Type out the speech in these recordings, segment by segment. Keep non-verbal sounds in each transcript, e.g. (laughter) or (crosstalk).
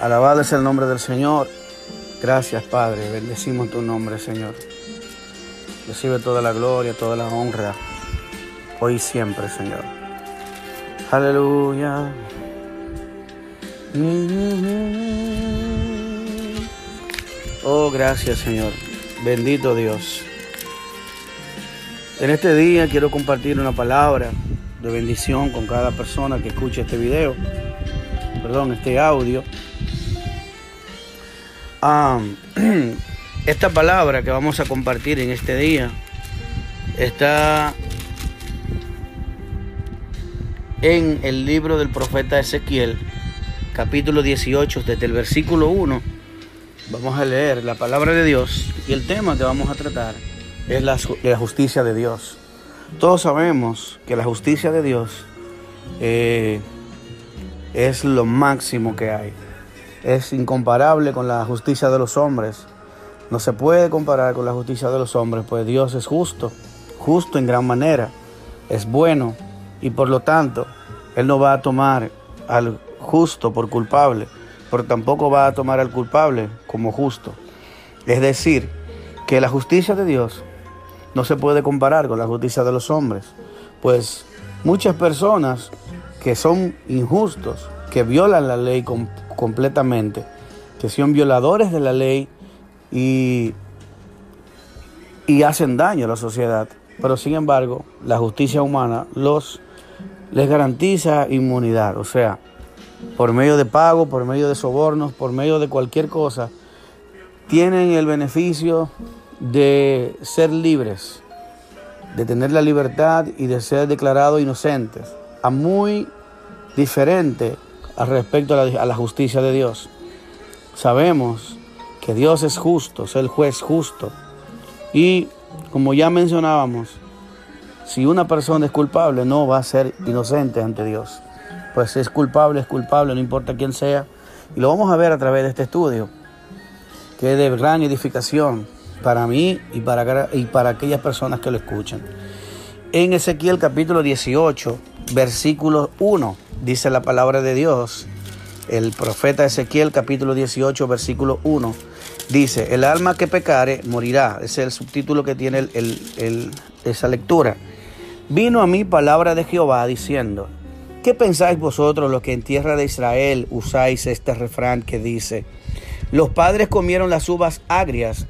Alabado es el nombre del Señor. Gracias, Padre. Bendecimos tu nombre, Señor. Recibe toda la gloria, toda la honra, hoy y siempre, Señor. Aleluya. Oh, gracias, Señor. Bendito Dios. En este día quiero compartir una palabra de bendición con cada persona que escuche este video, perdón, este audio. (clears throat) esta palabra que vamos a compartir en este día está en el libro del profeta Ezequiel, capítulo 18, desde el versículo 1. Vamos a leer la palabra de Dios y el tema que vamos a tratar es la, justicia de Dios. Todos sabemos que la justicia de Dios eh, es lo máximo que hay. Es incomparable con la justicia de los hombres. No se puede comparar con la justicia de los hombres, pues Dios es justo, justo en gran manera, es bueno y por lo tanto Él no va a tomar al justo por culpable, pero tampoco va a tomar al culpable como justo. Es decir, que la justicia de Dios no se puede comparar con la justicia de los hombres, pues muchas personas que son injustos, que violan la ley completamente, que son violadores de la ley y, y hacen daño a la sociedad, pero sin embargo la justicia humana los les garantiza inmunidad, o sea, por medio de pago, por medio de sobornos, por medio de cualquier cosa, tienen el beneficio de ser libres, de tener la libertad y de ser declarados inocentes, a muy diferente al respecto a la, justicia de Dios. Sabemos que Dios es justo, es el juez justo. Y como ya mencionábamos, si una persona es culpable, no va a ser inocente ante Dios. Pues si es culpable, es culpable, no importa quién sea. Y lo vamos a ver a través de este estudio, que es de gran edificación para mí y para, y para aquellas personas que lo escuchan. En Ezequiel capítulo 18, versículo 1, dice la palabra de Dios, el profeta Ezequiel capítulo 18, versículo 1, dice, el alma que pecare morirá. Ese es el subtítulo que tiene el, esa lectura. Vino a mí palabra de Jehová diciendo, ¿qué pensáis vosotros los que en tierra de Israel usáis este refrán que dice, los padres comieron las uvas agrias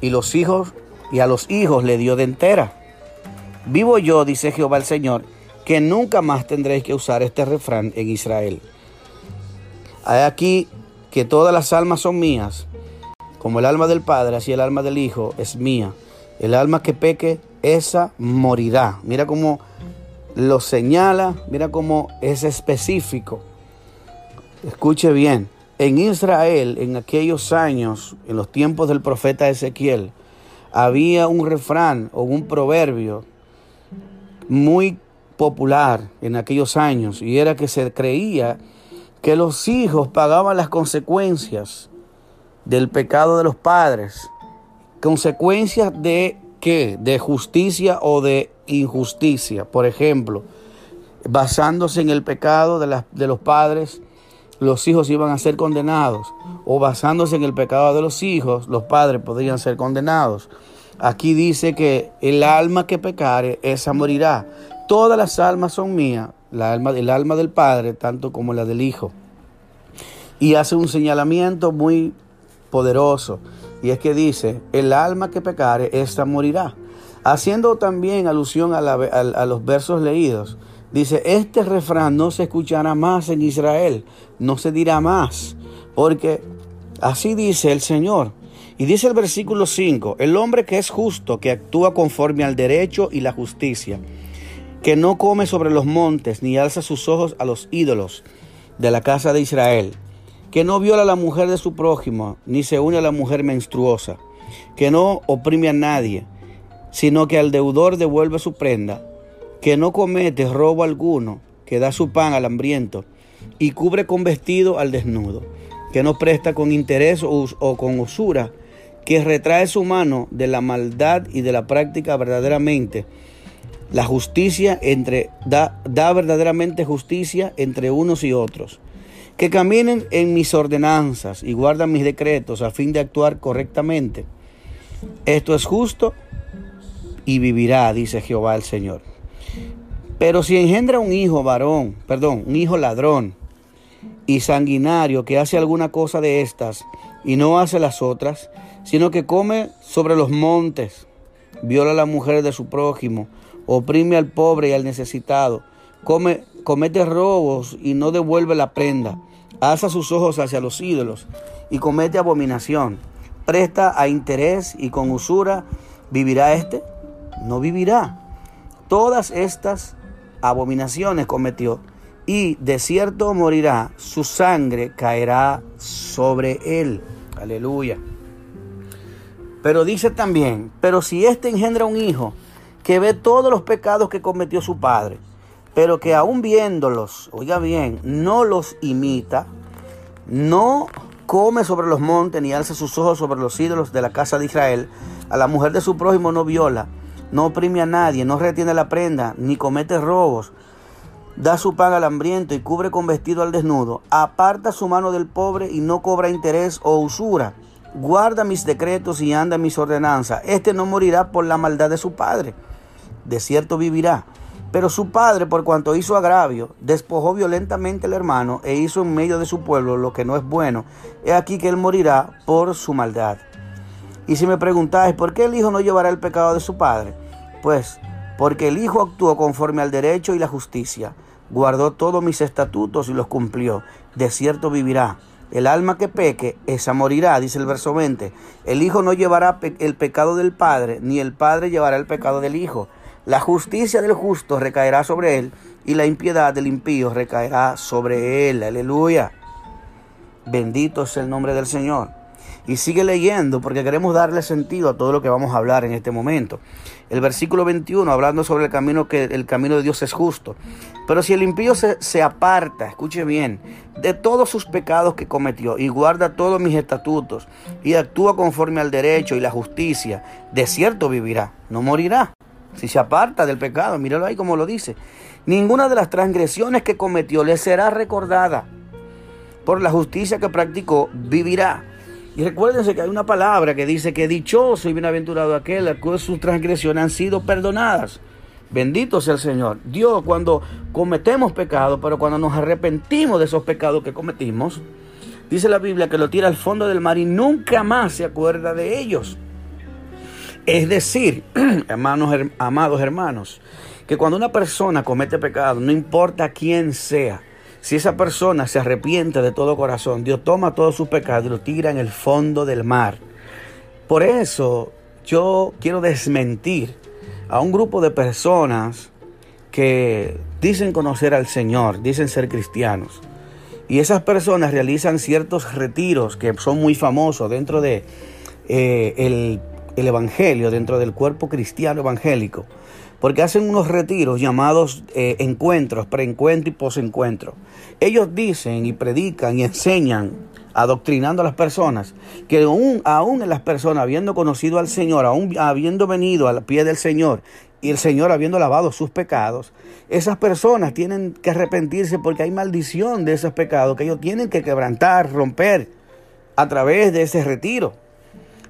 y los hijos y a los hijos le dio de entera. Vivo yo, dice Jehová el Señor, que nunca más tendréis que usar este refrán en Israel. Hay aquí que todas las almas son mías, como el alma del Padre, así el alma del Hijo es mía. El alma que peque, esa morirá. Mira cómo lo señala, mira cómo es específico. Escuche bien. En Israel, en aquellos años, en los tiempos del profeta Ezequiel, había un refrán o un proverbio muy popular en aquellos años y era que se creía que los hijos pagaban las consecuencias del pecado de los padres. Consecuencias de qué? De justicia o de injusticia. Por ejemplo, basándose en el pecado de, de los padres, los hijos iban a ser condenados, o basándose en el pecado de los hijos, los padres podrían ser condenados. Aquí dice que el alma que pecare, esa morirá. Todas las almas son mías, la alma, el alma del Padre, tanto como la del Hijo. Y hace un señalamiento muy poderoso, y es que dice, el alma que pecare, esa morirá. Haciendo también alusión a, a los versos leídos, Dice, este refrán no se escuchará más en Israel, no se dirá más, porque así dice el Señor. Y dice el versículo 5, el hombre que es justo, que actúa conforme al derecho y la justicia, que no come sobre los montes, ni alza sus ojos a los ídolos de la casa de Israel, que no viola a la mujer de su prójimo, ni se une a la mujer menstruosa, que no oprime a nadie, sino que al deudor devuelve su prenda, que no comete robo alguno, que da su pan al hambriento y cubre con vestido al desnudo, que no presta con interés o, con usura, que retrae su mano de la maldad y de la práctica verdaderamente. La justicia entre da, da verdaderamente justicia entre unos y otros, que caminen en mis ordenanzas y guardan mis decretos a fin de actuar correctamente. Esto es justo y vivirá, dice Jehová el Señor. Pero si engendra un hijo varón, perdón, un hijo ladrón y sanguinario que hace alguna cosa de estas y no hace las otras, sino que come sobre los montes, viola a la mujer de su prójimo, oprime al pobre y al necesitado, come, comete robos y no devuelve la prenda, alza sus ojos hacia los ídolos y comete abominación, presta a interés y con usura, ¿vivirá éste? No vivirá. Todas estas abominaciones cometió y de cierto morirá, su sangre caerá sobre él. Aleluya. Pero dice también, pero si éste engendra un hijo que ve todos los pecados que cometió su padre, pero que aún viéndolos, oiga bien, no los imita, no come sobre los montes ni alza sus ojos sobre los ídolos de la casa de Israel, a la mujer de su prójimo no viola, no oprime a nadie, no retiene la prenda, ni comete robos, da su pan al hambriento y cubre con vestido al desnudo, aparta su mano del pobre y no cobra interés o usura, guarda mis decretos y anda mis ordenanzas, este no morirá por la maldad de su padre, de cierto vivirá. Pero su padre, por cuanto hizo agravio, despojó violentamente al hermano e hizo en medio de su pueblo lo que no es bueno. He aquí que él morirá por su maldad. Y si me preguntáis, ¿por qué el hijo no llevará el pecado de su padre? Pues porque el hijo actuó conforme al derecho y la justicia, guardó todos mis estatutos y los cumplió. De cierto vivirá. El alma que peque, esa morirá, dice el verso 20. El hijo no llevará el pecado del padre, ni el padre llevará el pecado del hijo. La justicia del justo recaerá sobre él, y la impiedad del impío recaerá sobre él. Aleluya. Bendito es el nombre del Señor. Y sigue leyendo porque queremos darle sentido a todo lo que vamos a hablar en este momento. El versículo 21, hablando sobre el camino que el camino de Dios es justo. Pero si el impío se, se aparta, escuche bien, de todos sus pecados que cometió y guarda todos mis estatutos y actúa conforme al derecho y la justicia, de cierto vivirá, no morirá. Si se aparta del pecado, míralo ahí como lo dice. Ninguna de las transgresiones que cometió le será recordada. Por la justicia que practicó, vivirá. Y recuérdense que hay una palabra que dice que dichoso y bienaventurado aquel a cual sus transgresiones han sido perdonadas. Bendito sea el Señor. Dios, cuando cometemos pecado, pero cuando nos arrepentimos de esos pecados que cometimos, dice la Biblia que lo tira al fondo del mar y nunca más se acuerda de ellos. Es decir, (clears throat) hermanos, amados hermanos, que cuando una persona comete pecado, no importa quién sea, si esa persona se arrepiente de todo corazón, Dios toma todos sus pecados y los tira en el fondo del mar. Por eso yo quiero desmentir a un grupo de personas que dicen conocer al Señor, dicen ser cristianos. Y esas personas realizan ciertos retiros que son muy famosos dentro de eh, el, el Evangelio, dentro del cuerpo cristiano evangélico porque hacen unos retiros llamados eh, encuentros, preencuentro y posencuentro. Ellos dicen y predican y enseñan, adoctrinando a las personas, que aún, aún en las personas, habiendo conocido al Señor, aún habiendo venido al pie del Señor y el Señor habiendo lavado sus pecados, esas personas tienen que arrepentirse porque hay maldición de esos pecados que ellos tienen que quebrantar, romper a través de ese retiro.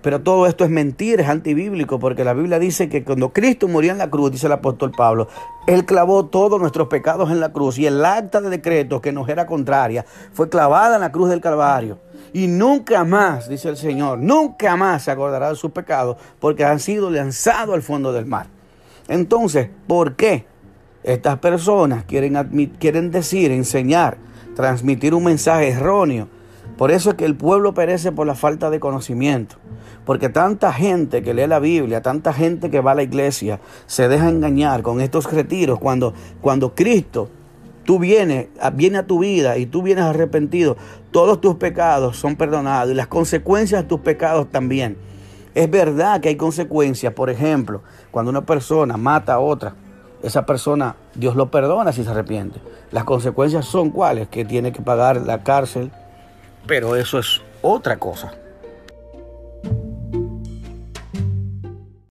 Pero todo esto es mentira, es antibíblico, porque la Biblia dice que cuando Cristo murió en la cruz, dice el apóstol Pablo, Él clavó todos nuestros pecados en la cruz y el acta de decreto que nos era contraria fue clavada en la cruz del Calvario. Y nunca más, dice el Señor, nunca más se acordará de sus pecados porque han sido lanzados al fondo del mar. Entonces, ¿por qué estas personas quieren, quieren decir, enseñar, transmitir un mensaje erróneo? Por eso es que el pueblo perece por la falta de conocimiento. Porque tanta gente que lee la Biblia, tanta gente que va a la iglesia, se deja engañar con estos retiros cuando, cuando Cristo, tú vienes, viene a tu vida y tú vienes arrepentido, todos tus pecados son perdonados y las consecuencias de tus pecados también. Es verdad que hay consecuencias, por ejemplo, cuando una persona mata a otra, esa persona, Dios lo perdona si se arrepiente. Las consecuencias son cuáles, que tiene que pagar la cárcel, pero eso es otra cosa.